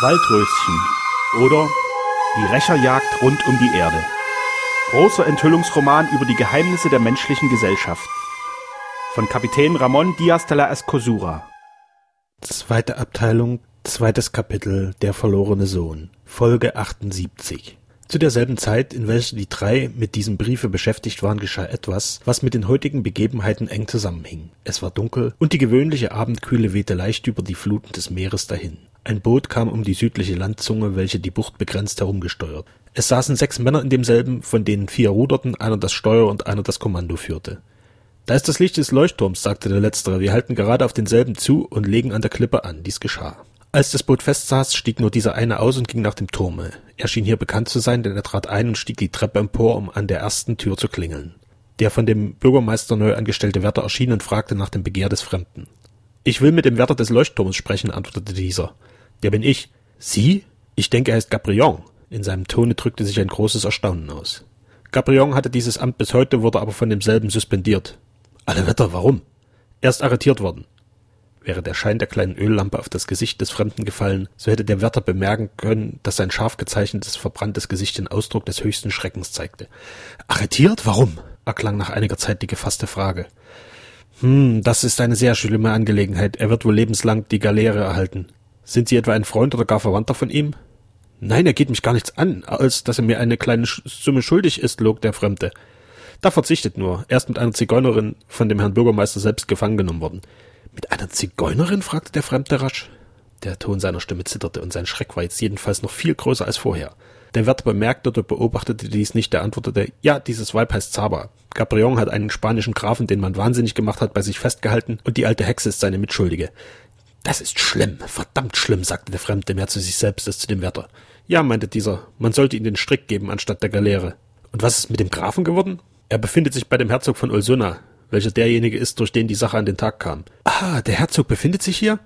Waldröschen oder Die Rächerjagd rund um die Erde. Großer Enthüllungsroman über die Geheimnisse der menschlichen Gesellschaft. Von Kapitän Ramon Diaz de la Escosura. Zweite Abteilung, zweites Kapitel Der verlorene Sohn, Folge 78. Zu derselben Zeit, in welcher die drei mit diesem Briefe beschäftigt waren, geschah etwas, was mit den heutigen Begebenheiten eng zusammenhing. Es war dunkel und die gewöhnliche Abendkühle wehte leicht über die Fluten des Meeres dahin. Ein Boot kam um die südliche Landzunge, welche die Bucht begrenzt herumgesteuert. Es saßen sechs Männer in demselben, von denen vier ruderten, einer das Steuer und einer das Kommando führte. Da ist das Licht des Leuchtturms, sagte der Letztere. Wir halten gerade auf denselben zu und legen an der Klippe an. Dies geschah. Als das Boot festsaß, stieg nur dieser eine aus und ging nach dem Turme. Er schien hier bekannt zu sein, denn er trat ein und stieg die Treppe empor, um an der ersten Tür zu klingeln. Der von dem Bürgermeister neu angestellte Wärter erschien und fragte nach dem Begehr des Fremden. Ich will mit dem Wärter des Leuchtturms sprechen, antwortete dieser. Der bin ich. Sie? Ich denke, er ist Gabrion. In seinem Tone drückte sich ein großes Erstaunen aus. Gabrion hatte dieses Amt bis heute, wurde aber von demselben suspendiert. Alle Wetter, warum? Er ist arretiert worden. Wäre der Schein der kleinen Öllampe auf das Gesicht des Fremden gefallen, so hätte der Wärter bemerken können, dass sein scharf gezeichnetes, verbranntes Gesicht den Ausdruck des höchsten Schreckens zeigte. Arretiert? Warum? erklang nach einiger Zeit die gefasste Frage. Hm, das ist eine sehr schlimme Angelegenheit. Er wird wohl lebenslang die Galeere erhalten. Sind Sie etwa ein Freund oder gar Verwandter von ihm? Nein, er geht mich gar nichts an, als dass er mir eine kleine Summe schuldig ist, log der Fremde. Da verzichtet nur. Er ist mit einer Zigeunerin von dem Herrn Bürgermeister selbst gefangen genommen worden. Mit einer Zigeunerin? fragte der Fremde rasch. Der Ton seiner Stimme zitterte und sein Schreck war jetzt jedenfalls noch viel größer als vorher. Der Wärter bemerkte oder beobachtete dies nicht, er antwortete, ja, dieses Weib heißt Zaba. Gabrion hat einen spanischen Grafen, den man wahnsinnig gemacht hat, bei sich festgehalten, und die alte Hexe ist seine Mitschuldige. Das ist schlimm, verdammt schlimm, sagte der Fremde mehr zu sich selbst als zu dem Wärter. Ja, meinte dieser, man sollte ihm den Strick geben anstatt der Galeere. Und was ist mit dem Grafen geworden? Er befindet sich bei dem Herzog von Olsuna, welcher derjenige ist, durch den die Sache an den Tag kam. Ah, der Herzog befindet sich hier?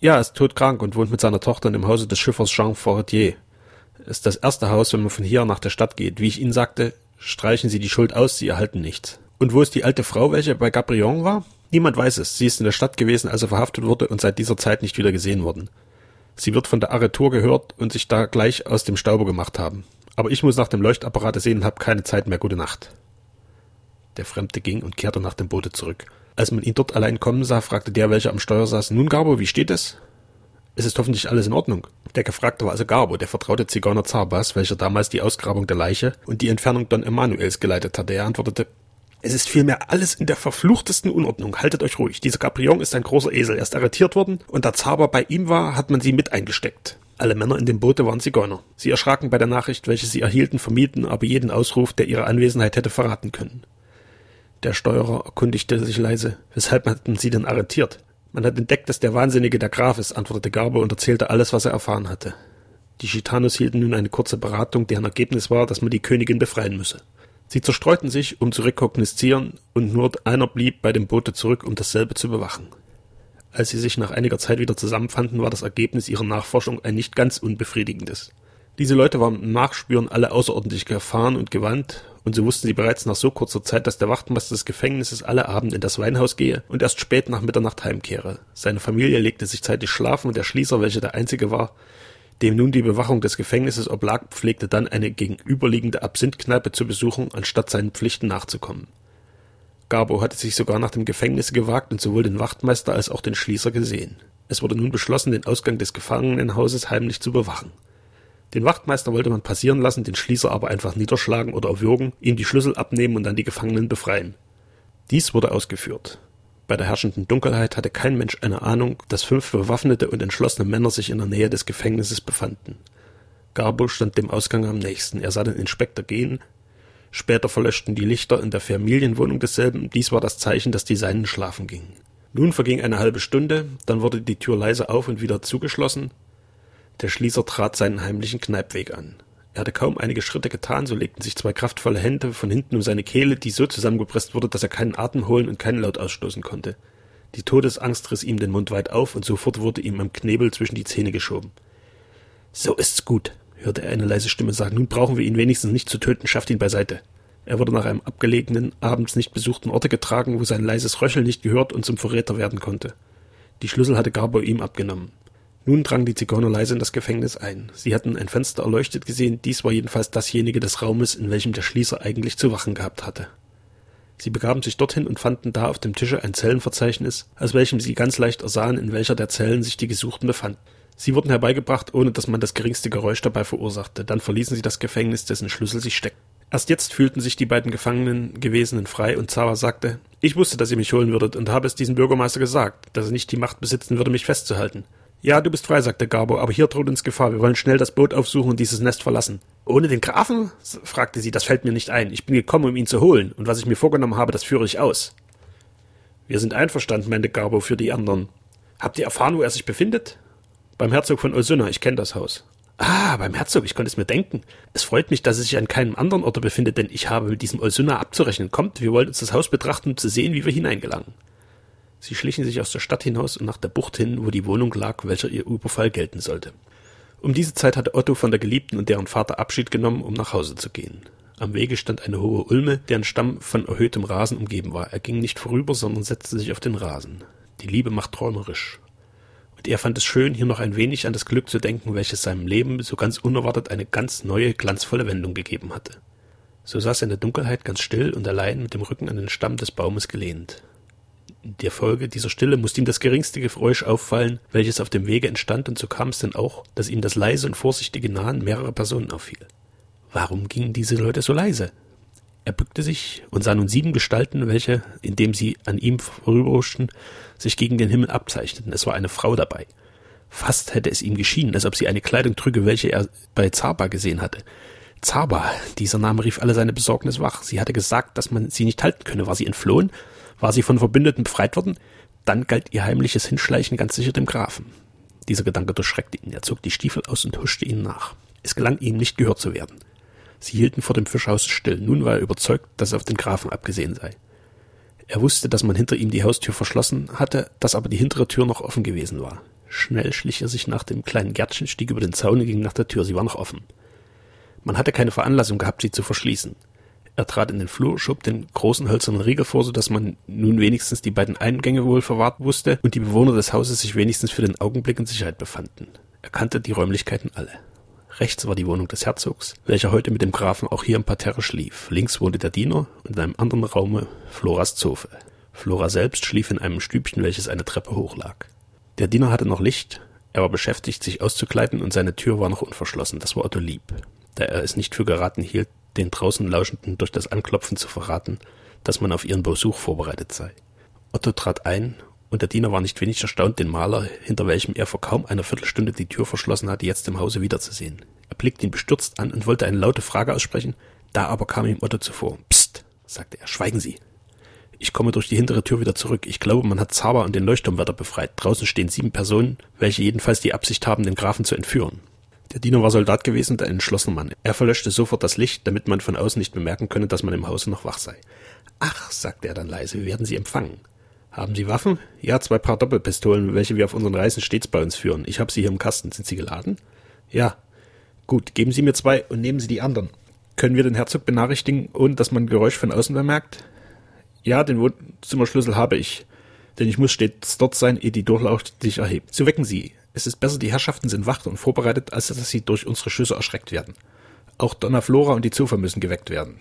Ja, ist todkrank und wohnt mit seiner Tochter dem Hause des Schiffers Jean Fortier. Ist das erste Haus, wenn man von hier nach der Stadt geht. Wie ich Ihnen sagte, streichen Sie die Schuld aus, Sie erhalten nichts. Und wo ist die alte Frau, welche bei Gabrion war? Niemand weiß es. Sie ist in der Stadt gewesen, als er verhaftet wurde und seit dieser Zeit nicht wieder gesehen worden. Sie wird von der Arretur gehört und sich da gleich aus dem Staube gemacht haben. Aber ich muss nach dem Leuchtapparat sehen und habe keine Zeit mehr. Gute Nacht. Der Fremde ging und kehrte nach dem Boote zurück. Als man ihn dort allein kommen sah, fragte der, welcher am Steuer saß, nun Garbo, wie steht es? Es ist hoffentlich alles in Ordnung. Der Gefragte war also Garbo, der vertraute Zigeuner Zarbas, welcher damals die Ausgrabung der Leiche und die Entfernung Don Emanuels geleitet hatte. Er antwortete, es ist vielmehr alles in der verfluchtesten Unordnung. Haltet euch ruhig. Dieser Caprion ist ein großer Esel. Er ist arretiert worden und da Zaber bei ihm war, hat man sie mit eingesteckt. Alle Männer in dem Boote waren Zigeuner. Sie erschraken bei der Nachricht, welche sie erhielten, vermieden aber jeden Ausruf, der ihre Anwesenheit hätte verraten können. Der Steuerer erkundigte sich leise. Weshalb hatten sie denn arretiert? Man hat entdeckt, dass der Wahnsinnige der Graf ist, antwortete Garbe und erzählte alles, was er erfahren hatte. Die Gitanos hielten nun eine kurze Beratung, deren Ergebnis war, dass man die Königin befreien müsse. Sie zerstreuten sich, um zu rekognoszieren, und nur einer blieb bei dem Boote zurück, um dasselbe zu bewachen. Als sie sich nach einiger Zeit wieder zusammenfanden, war das Ergebnis ihrer Nachforschung ein nicht ganz unbefriedigendes. Diese Leute waren im Nachspüren alle außerordentlich erfahren und gewandt, und so wussten sie bereits nach so kurzer Zeit, dass der Wachtmeister des Gefängnisses alle Abend in das Weinhaus gehe und erst spät nach Mitternacht heimkehre. Seine Familie legte sich zeitig schlafen und der Schließer, welcher der einzige war, dem nun die Bewachung des Gefängnisses oblag, pflegte dann eine gegenüberliegende Absinthkneipe zu besuchen, anstatt seinen Pflichten nachzukommen. Garbo hatte sich sogar nach dem Gefängnis gewagt und sowohl den Wachtmeister als auch den Schließer gesehen. Es wurde nun beschlossen, den Ausgang des Gefangenenhauses heimlich zu bewachen. Den Wachtmeister wollte man passieren lassen, den Schließer aber einfach niederschlagen oder erwürgen, ihm die Schlüssel abnehmen und dann die Gefangenen befreien. Dies wurde ausgeführt. Bei der herrschenden Dunkelheit hatte kein Mensch eine Ahnung, dass fünf bewaffnete und entschlossene Männer sich in der Nähe des Gefängnisses befanden. Garbo stand dem Ausgang am nächsten. Er sah den Inspektor gehen. Später verlöschten die Lichter in der Familienwohnung desselben. Dies war das Zeichen, dass die Seinen schlafen gingen. Nun verging eine halbe Stunde, dann wurde die Tür leise auf und wieder zugeschlossen. Der Schließer trat seinen heimlichen Kneipweg an. Er hatte kaum einige Schritte getan, so legten sich zwei kraftvolle Hände von hinten um seine Kehle, die so zusammengepresst wurde, dass er keinen Atem holen und keinen Laut ausstoßen konnte. Die Todesangst riss ihm den Mund weit auf, und sofort wurde ihm am Knebel zwischen die Zähne geschoben. So ist's gut, hörte er eine leise Stimme sagen. Nun brauchen wir ihn wenigstens nicht zu töten, schafft ihn beiseite. Er wurde nach einem abgelegenen, abends nicht besuchten Orte getragen, wo sein leises Röcheln nicht gehört und zum Verräter werden konnte. Die Schlüssel hatte Garbo ihm abgenommen. Nun drang die Zigeuner leise in das Gefängnis ein. Sie hatten ein Fenster erleuchtet gesehen, dies war jedenfalls dasjenige des Raumes, in welchem der Schließer eigentlich zu wachen gehabt hatte. Sie begaben sich dorthin und fanden da auf dem Tische ein Zellenverzeichnis, aus welchem sie ganz leicht ersahen, in welcher der Zellen sich die Gesuchten befanden. Sie wurden herbeigebracht, ohne dass man das geringste Geräusch dabei verursachte. Dann verließen sie das Gefängnis, dessen Schlüssel sich steckten. Erst jetzt fühlten sich die beiden Gefangenen Gewesenen frei und Zara sagte, ich wusste, dass ihr mich holen würdet und habe es diesem Bürgermeister gesagt, dass er nicht die Macht besitzen würde, mich festzuhalten. Ja, du bist frei, sagte Gabo, aber hier droht uns Gefahr. Wir wollen schnell das Boot aufsuchen und dieses Nest verlassen. Ohne den Grafen? fragte sie, das fällt mir nicht ein. Ich bin gekommen, um ihn zu holen, und was ich mir vorgenommen habe, das führe ich aus. Wir sind einverstanden, meinte Gabo für die anderen. Habt ihr erfahren, wo er sich befindet? Beim Herzog von Olsuna, ich kenne das Haus. Ah, beim Herzog, ich konnte es mir denken. Es freut mich, dass er sich an keinem anderen Ort befindet, denn ich habe mit diesem Olsuna abzurechnen. Kommt, wir wollen uns das Haus betrachten, um zu sehen, wie wir hineingelangen. Sie schlichen sich aus der Stadt hinaus und nach der Bucht hin, wo die Wohnung lag, welcher ihr Überfall gelten sollte. Um diese Zeit hatte Otto von der Geliebten und deren Vater Abschied genommen, um nach Hause zu gehen. Am Wege stand eine hohe Ulme, deren Stamm von erhöhtem Rasen umgeben war. Er ging nicht vorüber, sondern setzte sich auf den Rasen. Die Liebe macht träumerisch. Und er fand es schön, hier noch ein wenig an das Glück zu denken, welches seinem Leben so ganz unerwartet eine ganz neue, glanzvolle Wendung gegeben hatte. So saß er in der Dunkelheit ganz still und allein mit dem Rücken an den Stamm des Baumes gelehnt. In der Folge dieser Stille musste ihm das geringste Geräusch auffallen, welches auf dem Wege entstand, und so kam es denn auch, dass ihm das leise und vorsichtige Nahen mehrerer Personen auffiel. Warum gingen diese Leute so leise? Er bückte sich und sah nun sieben Gestalten, welche, indem sie an ihm vorüberhuschten, sich gegen den Himmel abzeichneten. Es war eine Frau dabei. Fast hätte es ihm geschienen, als ob sie eine Kleidung trüge, welche er bei Zaba gesehen hatte. Zaba, dieser Name rief alle seine Besorgnis wach. Sie hatte gesagt, dass man sie nicht halten könne. War sie entflohen? War sie von Verbündeten befreit worden? Dann galt ihr heimliches Hinschleichen ganz sicher dem Grafen. Dieser Gedanke durchschreckte ihn. Er zog die Stiefel aus und huschte ihnen nach. Es gelang ihm nicht gehört zu werden. Sie hielten vor dem Fischhaus still. Nun war er überzeugt, dass es auf den Grafen abgesehen sei. Er wusste, dass man hinter ihm die Haustür verschlossen hatte, dass aber die hintere Tür noch offen gewesen war. Schnell schlich er sich nach dem kleinen Gärtchen, stieg über den Zaun und ging nach der Tür. Sie war noch offen. Man hatte keine Veranlassung gehabt, sie zu verschließen. Er trat in den Flur, schob den großen hölzernen Riegel vor, so dass man nun wenigstens die beiden Eingänge wohl verwahrt wusste und die Bewohner des Hauses sich wenigstens für den Augenblick in Sicherheit befanden. Er kannte die Räumlichkeiten alle. Rechts war die Wohnung des Herzogs, welcher heute mit dem Grafen auch hier im Parterre schlief. Links wohnte der Diener und in einem anderen Raume Floras Zofe. Flora selbst schlief in einem Stübchen, welches eine Treppe hoch lag. Der Diener hatte noch Licht, er war beschäftigt, sich auszukleiden und seine Tür war noch unverschlossen. Das war Otto lieb, da er es nicht für geraten hielt, den draußen Lauschenden durch das Anklopfen zu verraten, dass man auf ihren Besuch vorbereitet sei. Otto trat ein, und der Diener war nicht wenig erstaunt, den Maler, hinter welchem er vor kaum einer Viertelstunde die Tür verschlossen hatte, jetzt im Hause wiederzusehen. Er blickte ihn bestürzt an und wollte eine laute Frage aussprechen, da aber kam ihm Otto zuvor. Psst, sagte er, schweigen Sie. Ich komme durch die hintere Tür wieder zurück. Ich glaube, man hat Zaba und den Leuchtturmwärter befreit. Draußen stehen sieben Personen, welche jedenfalls die Absicht haben, den Grafen zu entführen. Der Diener war Soldat gewesen und ein entschlossener Mann. Er verlöschte sofort das Licht, damit man von außen nicht bemerken könne, dass man im Hause noch wach sei. Ach, sagte er dann leise, wir werden Sie empfangen. Haben Sie Waffen? Ja, zwei Paar Doppelpistolen, welche wir auf unseren Reisen stets bei uns führen. Ich habe sie hier im Kasten. Sind sie geladen? Ja. Gut, geben Sie mir zwei und nehmen Sie die anderen. Können wir den Herzog benachrichtigen, ohne dass man Geräusch von außen bemerkt? Ja, den Wohnzimmerschlüssel habe ich. Denn ich muss stets dort sein, ehe die Durchlaucht sich erhebt. So wecken Sie. Es ist besser, die Herrschaften sind wach und vorbereitet, als dass sie durch unsere Schüsse erschreckt werden. Auch Donna Flora und die Zofer müssen geweckt werden.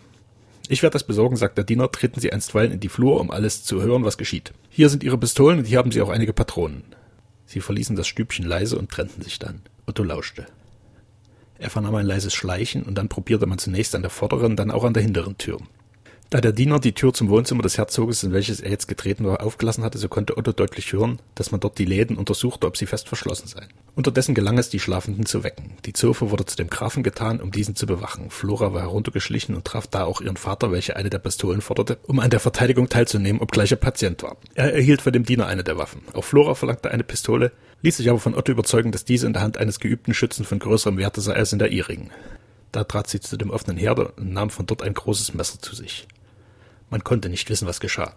Ich werde das besorgen, sagt der Diener, treten Sie einstweilen in die Flur, um alles zu hören, was geschieht. Hier sind Ihre Pistolen und hier haben Sie auch einige Patronen. Sie verließen das Stübchen leise und trennten sich dann. Otto lauschte. Er vernahm ein leises Schleichen und dann probierte man zunächst an der vorderen, dann auch an der hinteren Tür. Da der Diener die Tür zum Wohnzimmer des Herzoges, in welches er jetzt getreten war, aufgelassen hatte, so konnte Otto deutlich hören, dass man dort die Läden untersuchte, ob sie fest verschlossen seien. Unterdessen gelang es, die Schlafenden zu wecken. Die Zofe wurde zu dem Grafen getan, um diesen zu bewachen. Flora war heruntergeschlichen und traf da auch ihren Vater, welcher eine der Pistolen forderte, um an der Verteidigung teilzunehmen, obgleich er Patient war. Er erhielt von dem Diener eine der Waffen. Auch Flora verlangte eine Pistole, ließ sich aber von Otto überzeugen, dass diese in der Hand eines geübten Schützen von größerem Werte sei als in der ihrigen. Da trat sie zu dem offenen Herde und nahm von dort ein großes Messer zu sich. Man konnte nicht wissen, was geschah.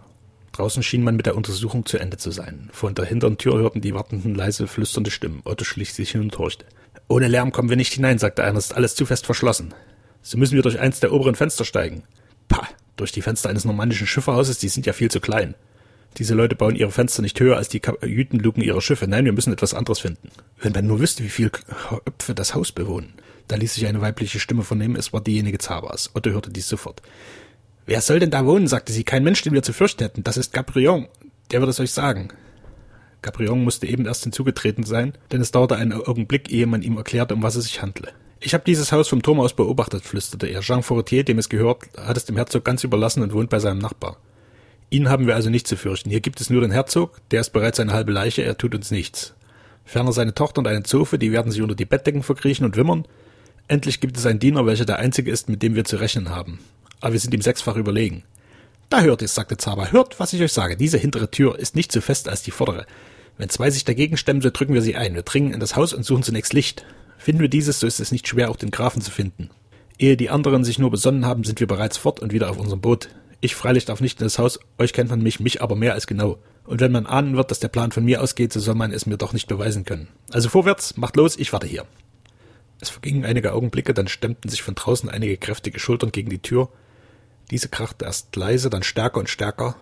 Draußen schien man mit der Untersuchung zu Ende zu sein. Von der hinteren Tür hörten die Wartenden leise flüsternde Stimmen. Otto schlich sich hin und horchte. Ohne Lärm kommen wir nicht hinein, sagte einer, ist alles zu fest verschlossen. So müssen wir durch eins der oberen Fenster steigen. Pah, durch die Fenster eines normannischen Schifferhauses, die sind ja viel zu klein. Diese Leute bauen ihre Fenster nicht höher als die Kajütenluken ihrer Schiffe. Nein, wir müssen etwas anderes finden. Wenn man nur wüsste, wie viele Köpfe das Haus bewohnen. Da ließ sich eine weibliche Stimme vernehmen, es war diejenige Zabas. Otto hörte dies sofort. Wer soll denn da wohnen, sagte sie. Kein Mensch, den wir zu fürchten hätten. Das ist Gabrion. Der wird es euch sagen. Gabrion musste eben erst hinzugetreten sein, denn es dauerte einen Augenblick, ehe man ihm erklärte, um was es sich handle. Ich habe dieses Haus vom Turm aus beobachtet, flüsterte er. Jean Fortier, dem es gehört, hat es dem Herzog ganz überlassen und wohnt bei seinem Nachbar. Ihn haben wir also nicht zu fürchten. Hier gibt es nur den Herzog, der ist bereits eine halbe Leiche, er tut uns nichts. Ferner seine Tochter und eine Zofe, die werden sich unter die Bettdecken verkriechen und wimmern. Endlich gibt es einen Diener, welcher der einzige ist, mit dem wir zu rechnen haben. Aber wir sind ihm sechsfach überlegen. Da hört es, sagte Zaba. Hört, was ich euch sage. Diese hintere Tür ist nicht so fest als die vordere. Wenn zwei sich dagegen stemmen, so drücken wir sie ein. Wir dringen in das Haus und suchen zunächst Licht. Finden wir dieses, so ist es nicht schwer, auch den Grafen zu finden. Ehe die anderen sich nur besonnen haben, sind wir bereits fort und wieder auf unserem Boot. Ich freilich darf nicht in das Haus, euch kennt man mich, mich aber mehr als genau. Und wenn man ahnen wird, dass der Plan von mir ausgeht, so soll man es mir doch nicht beweisen können. Also vorwärts, macht los, ich warte hier. Es vergingen einige Augenblicke, dann stemmten sich von draußen einige kräftige Schultern gegen die Tür. Diese krachte erst leise, dann stärker und stärker.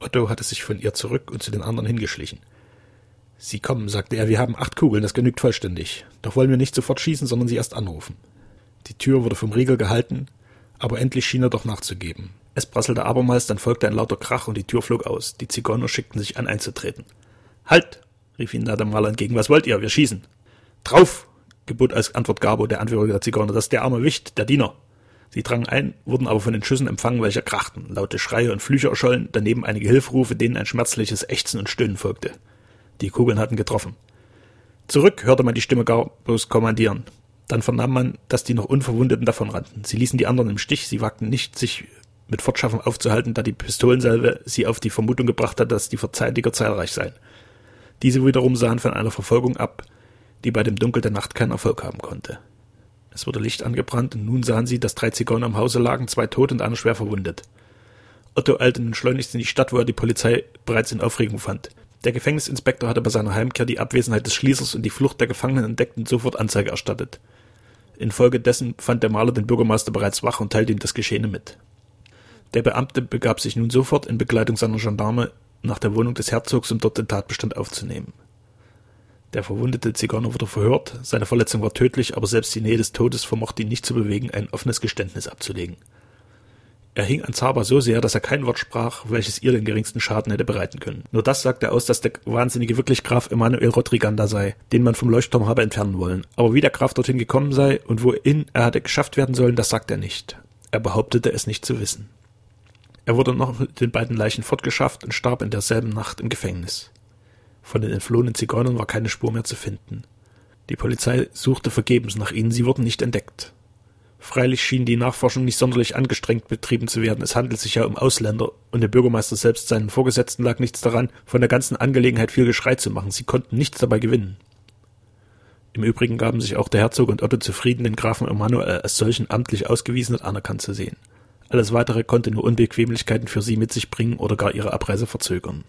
Otto hatte sich von ihr zurück und zu den anderen hingeschlichen. Sie kommen, sagte er, wir haben acht Kugeln, das genügt vollständig. Doch wollen wir nicht sofort schießen, sondern sie erst anrufen. Die Tür wurde vom Riegel gehalten, aber endlich schien er doch nachzugeben. Es prasselte abermals, dann folgte ein lauter Krach und die Tür flog aus. Die Zigeuner schickten sich an, einzutreten. Halt! rief ihnen Nadamala entgegen. Was wollt ihr? Wir schießen. Drauf! gebot als Antwort Gabo, der Anführer der Zigeuner. Das ist der arme Wicht, der Diener. Sie drangen ein, wurden aber von den Schüssen empfangen, welche krachten. Laute Schreie und Flüche erschollen, daneben einige Hilferufe, denen ein schmerzliches Ächzen und Stöhnen folgte. Die Kugeln hatten getroffen. Zurück hörte man die Stimme Garbos kommandieren. Dann vernahm man, dass die noch Unverwundeten davonrannten. Sie ließen die anderen im Stich, sie wagten nicht, sich mit Fortschaffen aufzuhalten, da die Pistolensalve sie auf die Vermutung gebracht hat, dass die Verteidiger zahlreich seien. Diese wiederum sahen von einer Verfolgung ab, die bei dem Dunkel der Nacht keinen Erfolg haben konnte. Es wurde Licht angebrannt, und nun sahen sie, dass drei Zigeuner im Hause lagen, zwei tot und einer schwer verwundet. Otto eilte nun schleunigst in die Stadt, wo er die Polizei bereits in Aufregung fand. Der Gefängnisinspektor hatte bei seiner Heimkehr die Abwesenheit des Schließers und die Flucht der Gefangenen entdeckt und sofort Anzeige erstattet. Infolgedessen fand der Maler den Bürgermeister bereits wach und teilte ihm das Geschehene mit. Der Beamte begab sich nun sofort in Begleitung seiner Gendarme nach der Wohnung des Herzogs, um dort den Tatbestand aufzunehmen. Der verwundete Zigeuner wurde verhört, seine Verletzung war tödlich, aber selbst die Nähe des Todes vermochte ihn nicht zu bewegen, ein offenes Geständnis abzulegen. Er hing an Zaba so sehr, dass er kein Wort sprach, welches ihr den geringsten Schaden hätte bereiten können. Nur das sagte aus, dass der Wahnsinnige wirklich Graf Emanuel Rodriganda sei, den man vom Leuchtturm habe entfernen wollen. Aber wie der Graf dorthin gekommen sei und wohin er hatte geschafft werden sollen, das sagte er nicht. Er behauptete es nicht zu wissen. Er wurde noch mit den beiden Leichen fortgeschafft und starb in derselben Nacht im Gefängnis. Von den entflohenen Zigeunern war keine Spur mehr zu finden. Die Polizei suchte vergebens nach ihnen, sie wurden nicht entdeckt. Freilich schien die Nachforschung nicht sonderlich angestrengt betrieben zu werden. Es handelt sich ja um Ausländer, und der Bürgermeister selbst seinen Vorgesetzten lag nichts daran, von der ganzen Angelegenheit viel Geschrei zu machen. Sie konnten nichts dabei gewinnen. Im Übrigen gaben sich auch der Herzog und Otto zufrieden, den Grafen Emanuel als solchen amtlich ausgewiesen und anerkannt zu sehen. Alles weitere konnte nur Unbequemlichkeiten für sie mit sich bringen oder gar ihre Abreise verzögern.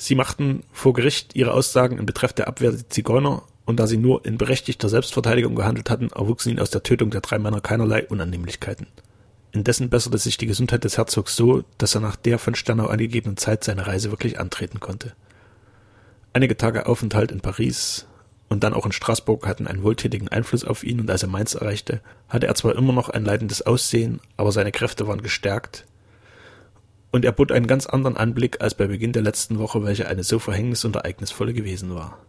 Sie machten vor Gericht ihre Aussagen in Betreff der Abwehr der Zigeuner und da sie nur in berechtigter Selbstverteidigung gehandelt hatten, erwuchsen ihnen aus der Tötung der drei Männer keinerlei Unannehmlichkeiten. Indessen besserte sich die Gesundheit des Herzogs so, dass er nach der von Sternau angegebenen Zeit seine Reise wirklich antreten konnte. Einige Tage Aufenthalt in Paris und dann auch in Straßburg hatten einen wohltätigen Einfluss auf ihn, und als er Mainz erreichte, hatte er zwar immer noch ein leidendes Aussehen, aber seine Kräfte waren gestärkt, und er bot einen ganz anderen Anblick als bei Beginn der letzten Woche, welche eine so verhängnis- und ereignisvolle gewesen war.